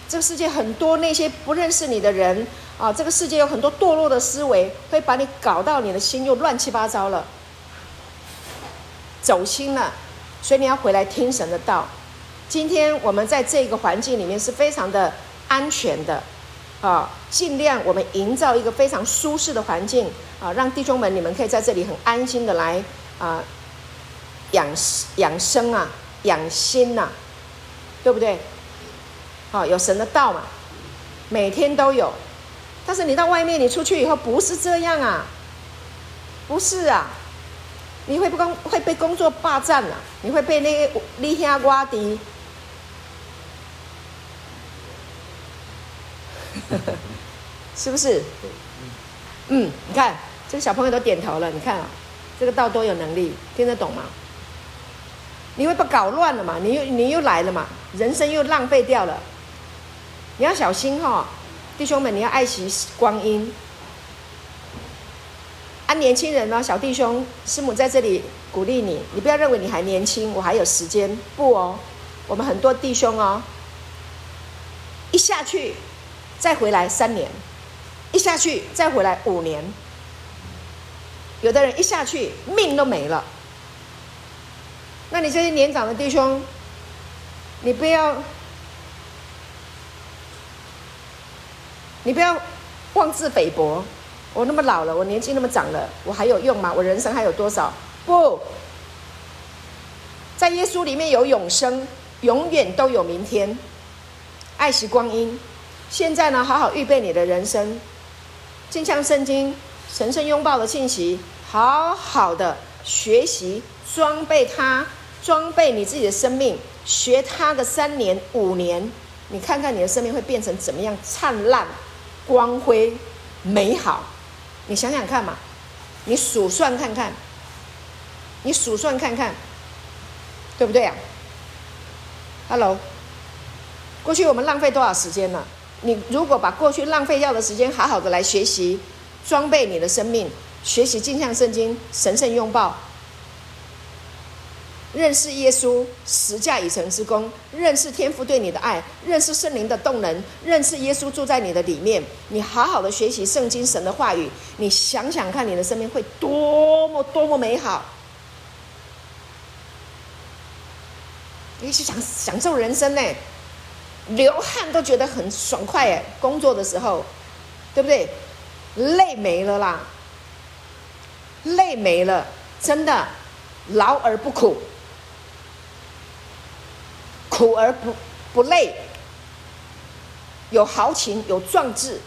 这个世界很多那些不认识你的人啊，这个世界有很多堕落的思维，会把你搞到你的心又乱七八糟了，走心了。所以你要回来听神的道。今天我们在这个环境里面是非常的。安全的，啊，尽量我们营造一个非常舒适的环境啊，让弟兄们你们可以在这里很安心的来啊养养生啊，养心呐、啊，对不对？好，有神的道嘛，每天都有。但是你到外面，你出去以后不是这样啊，不是啊，你会不工会被工作霸占了、啊，你会被那个利下瓜迪。是不是？嗯，你看这个小朋友都点头了。你看啊，这个道多有能力，听得懂吗？你会不搞乱了嘛？你又你又来了嘛？人生又浪费掉了。你要小心哈、哦，弟兄们，你要爱惜光阴。啊，年轻人呢，小弟兄，师母在这里鼓励你，你不要认为你还年轻，我还有时间。不哦，我们很多弟兄哦，一下去。再回来三年，一下去再回来五年，有的人一下去命都没了。那你这些年长的弟兄，你不要，你不要妄自菲薄。我那么老了，我年纪那么长了，我还有用吗？我人生还有多少？不，在耶稣里面有永生，永远都有明天。爱惜光阴。现在呢，好好预备你的人生，镜像圣经、神圣拥抱的信息，好好的学习，装备它，装备你自己的生命，学它个三年五年，你看看你的生命会变成怎么样灿烂、光辉、美好？你想想看嘛，你数算看看，你数算看看，对不对啊？Hello，过去我们浪费多少时间了？你如果把过去浪费掉的时间好好的来学习，装备你的生命，学习镜像圣经、神圣拥抱，认识耶稣十架已成之功，认识天父对你的爱，认识圣灵的动能，认识耶稣住在你的里面。你好好的学习圣经神的话语，你想想看，你的生命会多么多么美好。你去享享受人生呢？流汗都觉得很爽快哎，工作的时候，对不对？累没了啦，累没了，真的，劳而不苦，苦而不不累，有豪情，有壮志。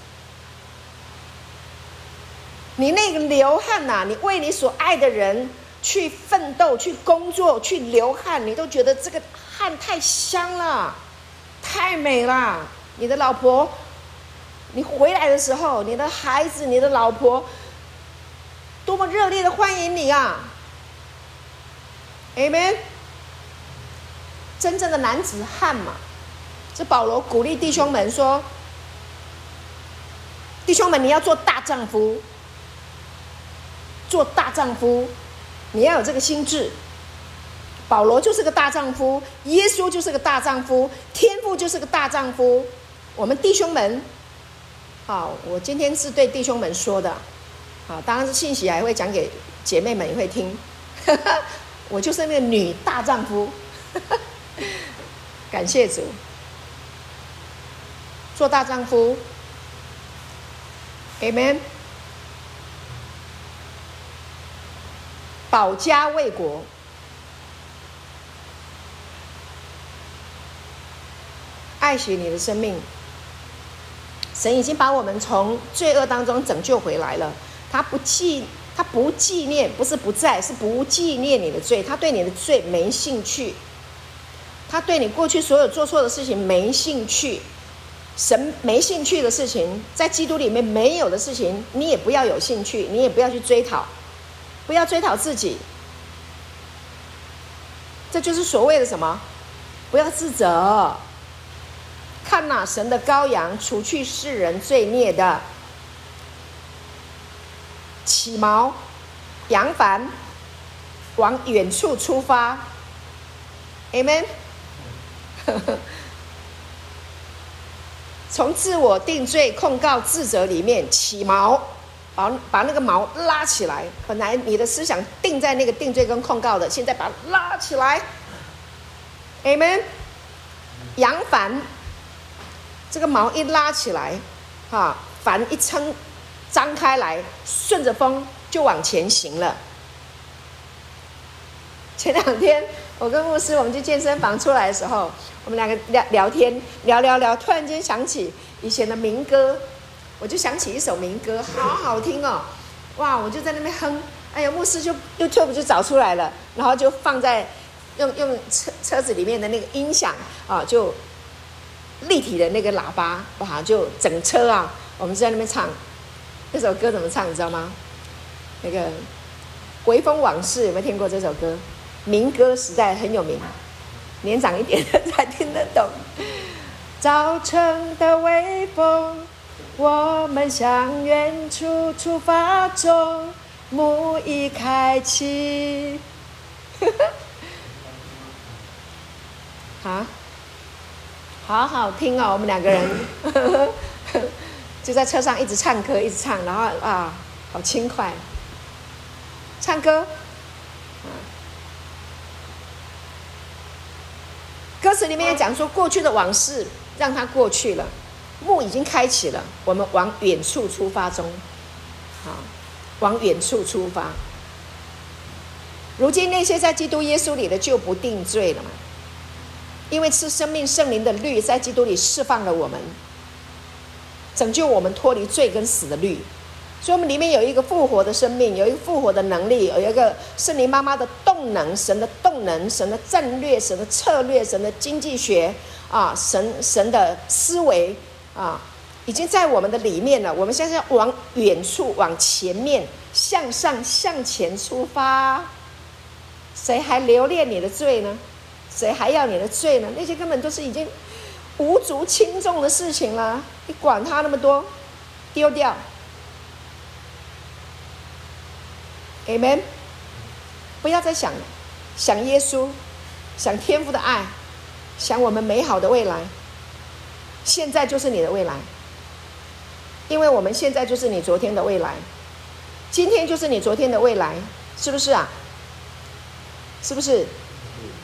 你那个流汗呐、你为你所爱的人去奋斗、去工作、去流汗，你都觉得这个汗太香了。太美了！你的老婆，你回来的时候，你的孩子，你的老婆，多么热烈的欢迎你啊！Amen。真正的男子汉嘛，这保罗鼓励弟兄们说：“弟兄们，你要做大丈夫，做大丈夫，你要有这个心智。”保罗就是个大丈夫，耶稣就是个大丈夫，天父就是个大丈夫，我们弟兄们，好，我今天是对弟兄们说的，好，当然是信息还会讲给姐妹们也会听。我就是那个女大丈夫，感谢主，做大丈夫，Amen。保家卫国，爱惜你的生命。神已经把我们从罪恶当中拯救回来了，他不记，他不纪念，不是不在，是不纪念你的罪。他对你的罪没兴趣，他对你过去所有做错的事情没兴趣。神没兴趣的事情，在基督里面没有的事情，你也不要有兴趣，你也不要去追讨。不要追讨自己，这就是所谓的什么？不要自责。看哪，神的羔羊，除去世人罪孽的，起毛，扬帆，往远处出发。Amen。从自我定罪、控告、自责里面起毛。把把那个毛拉起来，本来你的思想定在那个定罪跟控告的，现在把它拉起来，Amen。扬帆，这个毛一拉起来，哈，帆一撑，张开来，顺着风就往前行了。前两天我跟牧师，我们去健身房出来的时候，我们两个聊聊天，聊聊聊，突然间想起以前的民歌。我就想起一首民歌，好好听哦，哇！我就在那边哼，哎呀，牧师就 YouTube 就找出来了，然后就放在用用车车子里面的那个音响啊，就立体的那个喇叭，哇，就整车啊，我们就在那边唱那首歌，怎么唱你知道吗？那个《微风往事》有没有听过这首歌？民歌时代很有名，年长一点的才听得懂。早晨的微风。我们向远处出发中，幕已开启。好，好好听哦，我们两个人 就在车上一直唱歌，一直唱，然后啊，好轻快。唱歌，歌词里面也讲说，过去的往事让它过去了。幕已经开启了，我们往远处出发中，好，往远处出发。如今那些在基督耶稣里的就不定罪了嘛，因为是生命圣灵的律在基督里释放了我们，拯救我们脱离罪跟死的律。所以，我们里面有一个复活的生命，有一个复活的能力，有一个圣灵妈妈的动能，神的动能，神的战略，神的策略，神的经济学啊，神神的思维。啊，已经在我们的里面了。我们现在要往远处、往前面、向上、向前出发。谁还留恋你的罪呢？谁还要你的罪呢？那些根本都是已经无足轻重的事情了。你管他那么多，丢掉。Amen。不要再想，想耶稣，想天父的爱，想我们美好的未来。现在就是你的未来，因为我们现在就是你昨天的未来，今天就是你昨天的未来，是不是啊？是不是？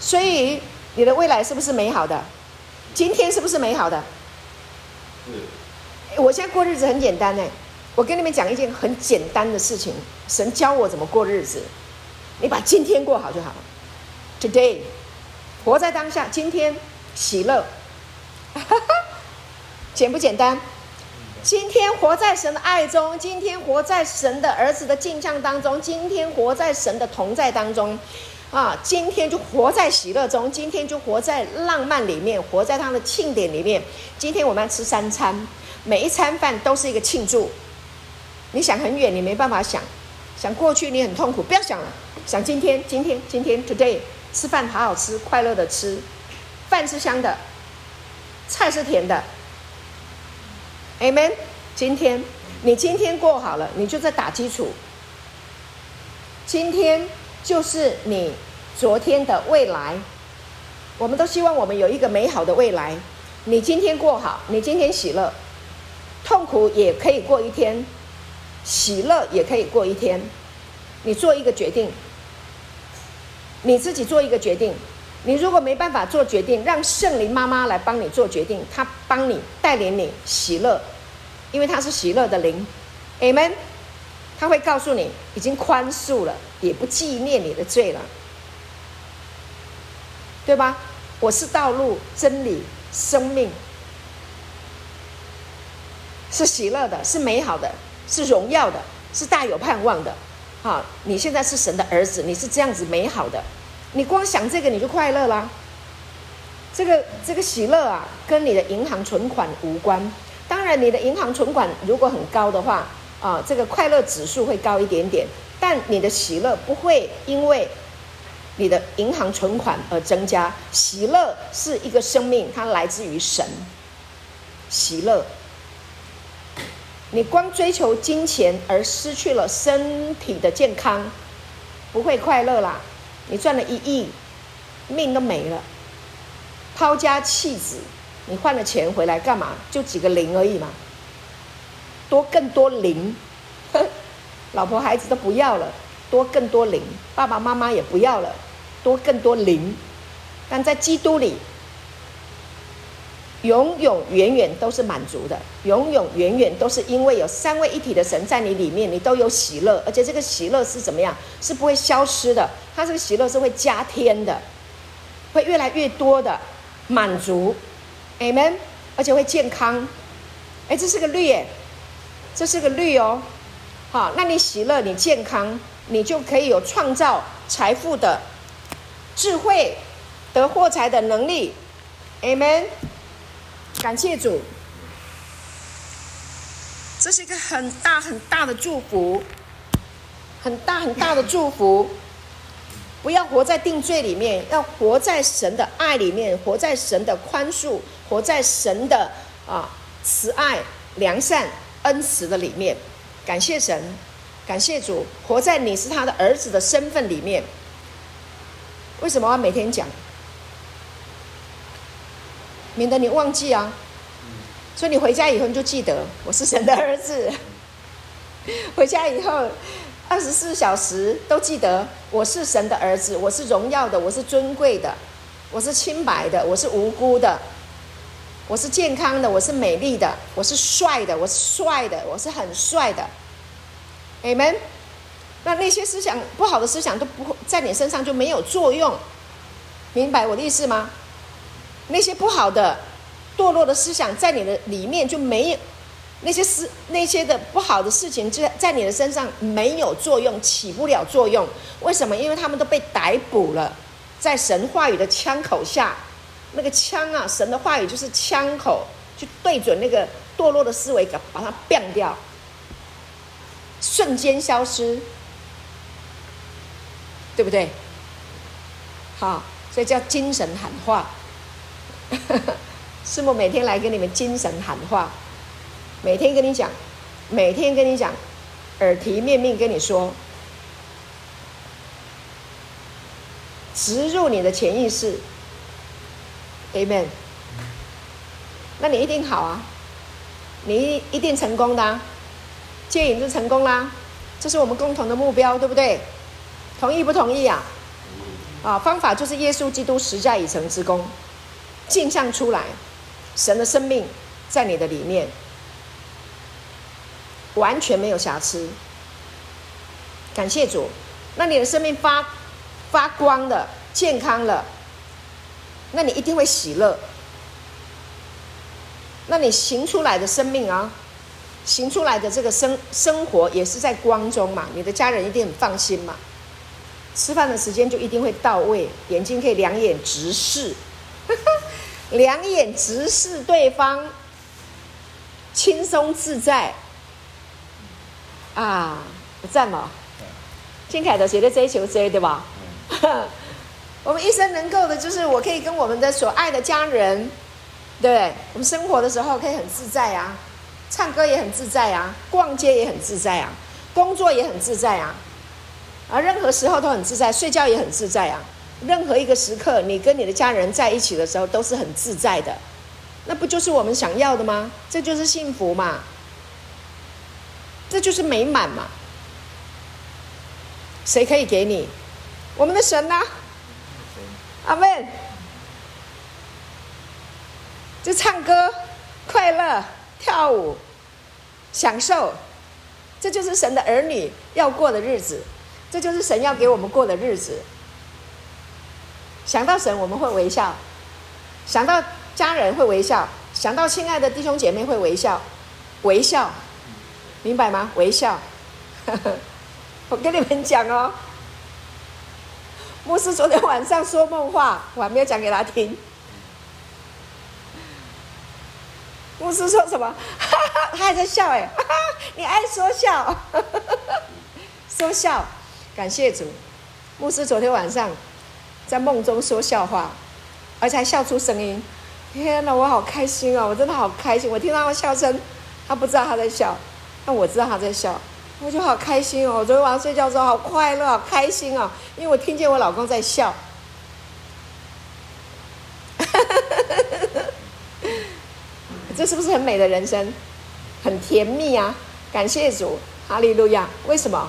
所以你的未来是不是美好的？今天是不是美好的？我现在过日子很简单呢，我跟你们讲一件很简单的事情，神教我怎么过日子，你把今天过好就好了。Today，活在当下，今天喜乐。简不简单？今天活在神的爱中，今天活在神的儿子的镜像当中，今天活在神的同在当中，啊，今天就活在喜乐中，今天就活在浪漫里面，活在他的庆典里面。今天我们要吃三餐，每一餐饭都是一个庆祝。你想很远，你没办法想；想过去，你很痛苦，不要想了。想今天，今天，今天，today，吃饭好好吃，快乐的吃，饭是香的，菜是甜的。Amen。今天你今天过好了，你就在打基础。今天就是你昨天的未来。我们都希望我们有一个美好的未来，你今天过好，你今天喜乐，痛苦也可以过一天，喜乐也可以过一天。你做一个决定，你自己做一个决定。你如果没办法做决定，让圣灵妈妈来帮你做决定，她帮你带领你喜乐，因为她是喜乐的灵，Amen。她会告诉你，已经宽恕了，也不纪念你的罪了，对吧？我是道路、真理、生命，是喜乐的，是美好的，是荣耀的，是大有盼望的。好，你现在是神的儿子，你是这样子美好的。你光想这个你就快乐啦，这个这个喜乐啊，跟你的银行存款无关。当然，你的银行存款如果很高的话，啊，这个快乐指数会高一点点。但你的喜乐不会因为你的银行存款而增加。喜乐是一个生命，它来自于神。喜乐，你光追求金钱而失去了身体的健康，不会快乐啦。你赚了一亿，命都没了，抛家弃子，你换了钱回来干嘛？就几个零而已嘛，多更多零，老婆孩子都不要了，多更多零，爸爸妈妈也不要了，多更多零，但在基督里。永永远远都是满足的，永永远远都是因为有三位一体的神在你里面，你都有喜乐，而且这个喜乐是怎么样？是不会消失的，它这个喜乐是会加添的，会越来越多的满足，Amen，而且会健康。哎，这是个律耶，这是个律哦。好，那你喜乐，你健康，你就可以有创造财富的智慧，得获财的能力，Amen。感谢主，这是一个很大很大的祝福，很大很大的祝福。不要活在定罪里面，要活在神的爱里面，活在神的宽恕，活在神的啊慈爱、良善、恩慈的里面。感谢神，感谢主，活在你是他的儿子的身份里面。为什么要每天讲？免得你忘记啊，所以你回家以后你就记得我是神的儿子。回家以后，二十四小时都记得我是神的儿子，我是荣耀的，我是尊贵的，我是清白的，我是无辜的，我是健康的，我是美丽的，我是帅的，我是帅的，我是很帅的。Amen。那那些思想不好的思想都不会在你身上就没有作用，明白我的意思吗？那些不好的、堕落的思想在你的里面就没有，那些思那些的不好的事情就在你的身上没有作用，起不了作用。为什么？因为他们都被逮捕了，在神话语的枪口下，那个枪啊，神的话语就是枪口，就对准那个堕落的思维，把它变掉，瞬间消失，对不对？好，所以叫精神喊话。师母每天来跟你们精神喊话，每天跟你讲，每天跟你讲，耳提面命跟你说，植入你的潜意识，Amen。那你一定好啊，你一定成功的啊，戒瘾就成功啦，这是我们共同的目标，对不对？同意不同意啊？啊，方法就是耶稣基督十架已成之功。镜像出来，神的生命在你的里面，完全没有瑕疵。感谢主，那你的生命发发光的、健康了，那你一定会喜乐。那你行出来的生命啊，行出来的这个生生活也是在光中嘛，你的家人一定很放心嘛。吃饭的时间就一定会到位，眼睛可以两眼直视。两眼直视对方，轻松自在，啊，不赞嘛？金凯德学的追求追对吧？我们一生能够的，就是我可以跟我们的所爱的家人，对，我们生活的时候可以很自在啊，唱歌也很自在啊，逛街也很自在啊，工作也很自在啊，啊，任何时候都很自在，睡觉也很自在啊。任何一个时刻，你跟你的家人在一起的时候都是很自在的，那不就是我们想要的吗？这就是幸福嘛，这就是美满嘛。谁可以给你？我们的神呐、啊，阿门。就唱歌、快乐、跳舞、享受，这就是神的儿女要过的日子，这就是神要给我们过的日子。想到神，我们会微笑；想到家人会微笑；想到亲爱的弟兄姐妹会微笑，微笑，明白吗？微笑。我跟你们讲哦，牧师昨天晚上说梦话，我还没有讲给他听。牧师说什么？他还在笑哎，你爱说笑，说笑，感谢主。牧师昨天晚上在梦中说笑话，而且还笑出声音。天哪，我好开心哦！我真的好开心，我听到他笑声，他不知道他在笑，但我知道他在笑。我就好开心哦！我昨天晚上睡觉的时候好快乐，好开心哦，因为我听见我老公在笑。这是不是很美的人生？很甜蜜啊！感谢主，哈利路亚！为什么？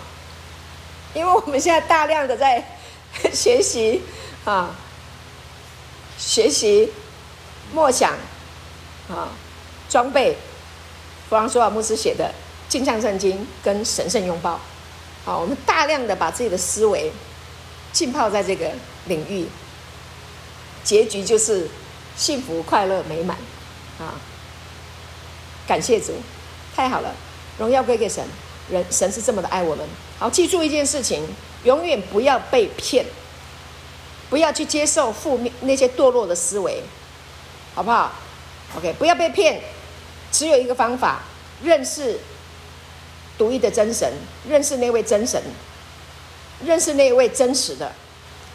因为我们现在大量的在学习啊，学习默想啊，装备。弗朗索瓦牧师写的。镜像圣经跟神圣拥抱，啊，我们大量的把自己的思维浸泡在这个领域，结局就是幸福、快乐、美满，啊！感谢主，太好了，荣耀归给神，人神是这么的爱我们。好，记住一件事情，永远不要被骗，不要去接受负面那些堕落的思维，好不好？OK，不要被骗，只有一个方法，认识。独一的真神，认识那位真神，认识那位真实的，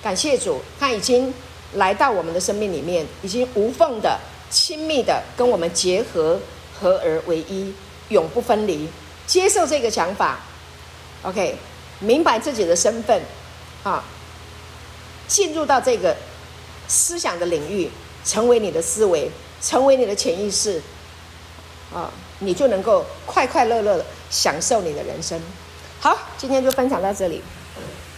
感谢主，他已经来到我们的生命里面，已经无缝的、亲密的跟我们结合，合而为一，永不分离。接受这个想法，OK，明白自己的身份，啊，进入到这个思想的领域，成为你的思维，成为你的潜意识，啊。你就能够快快乐乐的享受你的人生。好，今天就分享到这里。